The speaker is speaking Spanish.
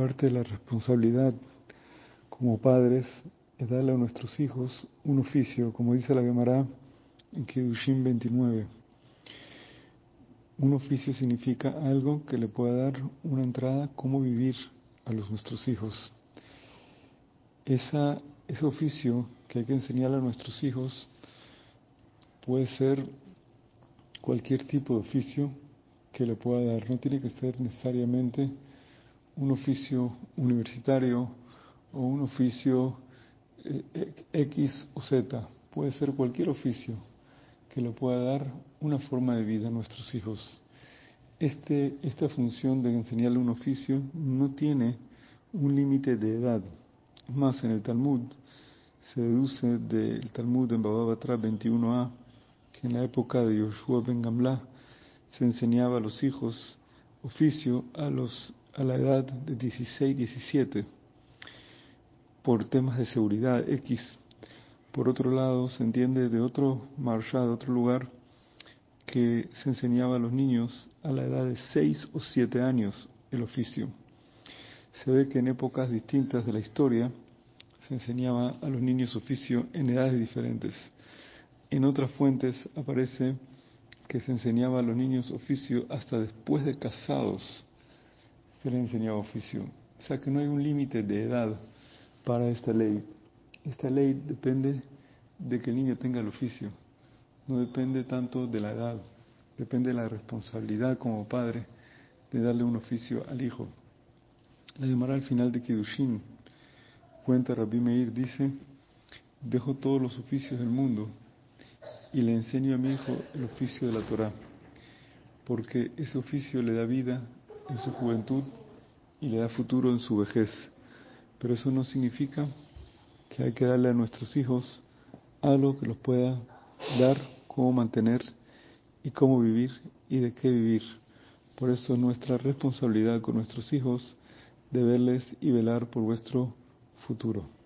parte de la responsabilidad como padres es darle a nuestros hijos un oficio, como dice la Gemara en Kedushim 29. Un oficio significa algo que le pueda dar una entrada, cómo vivir a los nuestros hijos. Esa, ese oficio que hay que enseñar a nuestros hijos puede ser cualquier tipo de oficio que le pueda dar. No tiene que ser necesariamente un oficio universitario o un oficio eh, X o Z. Puede ser cualquier oficio que le pueda dar una forma de vida a nuestros hijos. Este, esta función de enseñarle un oficio no tiene un límite de edad. Más, en el Talmud se deduce del Talmud en Bababatra 21a que en la época de Yoshua ben Gamla se enseñaba a los hijos oficio a, los, a la edad de 16, 17 por temas de seguridad X por otro lado, se entiende de otro marshal, de otro lugar, que se enseñaba a los niños a la edad de 6 o 7 años el oficio. Se ve que en épocas distintas de la historia se enseñaba a los niños oficio en edades diferentes. En otras fuentes aparece que se enseñaba a los niños oficio hasta después de casados se les enseñaba oficio. O sea que no hay un límite de edad para esta ley. Esta ley depende de que el niño tenga el oficio, no depende tanto de la edad, depende de la responsabilidad como padre de darle un oficio al hijo. La llamará al final de Kidushin, cuenta Rabbi Meir, dice, dejo todos los oficios del mundo y le enseño a mi hijo el oficio de la Torah, porque ese oficio le da vida en su juventud y le da futuro en su vejez. Pero eso no significa que hay que darle a nuestros hijos algo que los pueda dar, cómo mantener y cómo vivir y de qué vivir. Por eso nuestra responsabilidad con nuestros hijos de verles y velar por vuestro futuro.